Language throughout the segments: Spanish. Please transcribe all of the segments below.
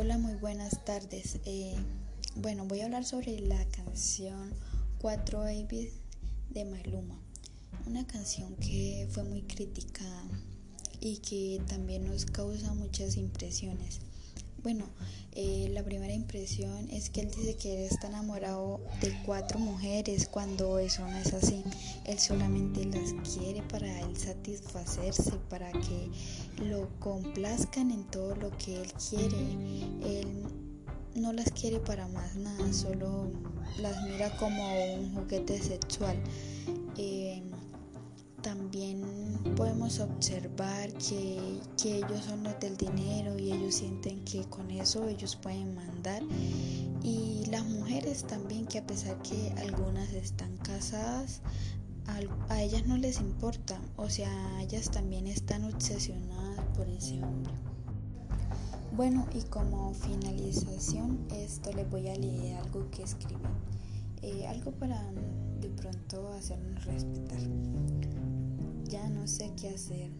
Hola, muy buenas tardes. Eh, bueno, voy a hablar sobre la canción 4 Babies de Maluma. Una canción que fue muy criticada y que también nos causa muchas impresiones. Bueno, eh, la primera impresión es que él dice que está enamorado de cuatro mujeres cuando eso no es así. Él solamente las quiere para él satisfacerse, para que lo complazcan en todo lo que él quiere. Él no las quiere para más nada, solo las mira como un juguete sexual. Eh, también podemos observar que, ellos son los del dinero y ellos sienten que con eso ellos pueden mandar. Y las mujeres también, que a pesar que algunas están casadas, a, ellas no les importa, o sea, ellas también están obsesionadas por ese hombre. Bueno, y como finalización, esto les voy a leer algo que escribí, eh, algo para de pronto hacernos respetar. Ya no sé qué hacer.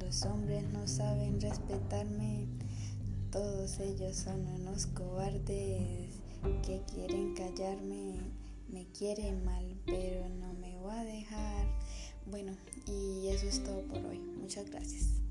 Los hombres no saben respetarme. Todos ellos son unos cobardes que quieren callarme. Me quieren mal, pero no me voy a dejar. Bueno, y eso es todo por hoy. Muchas gracias.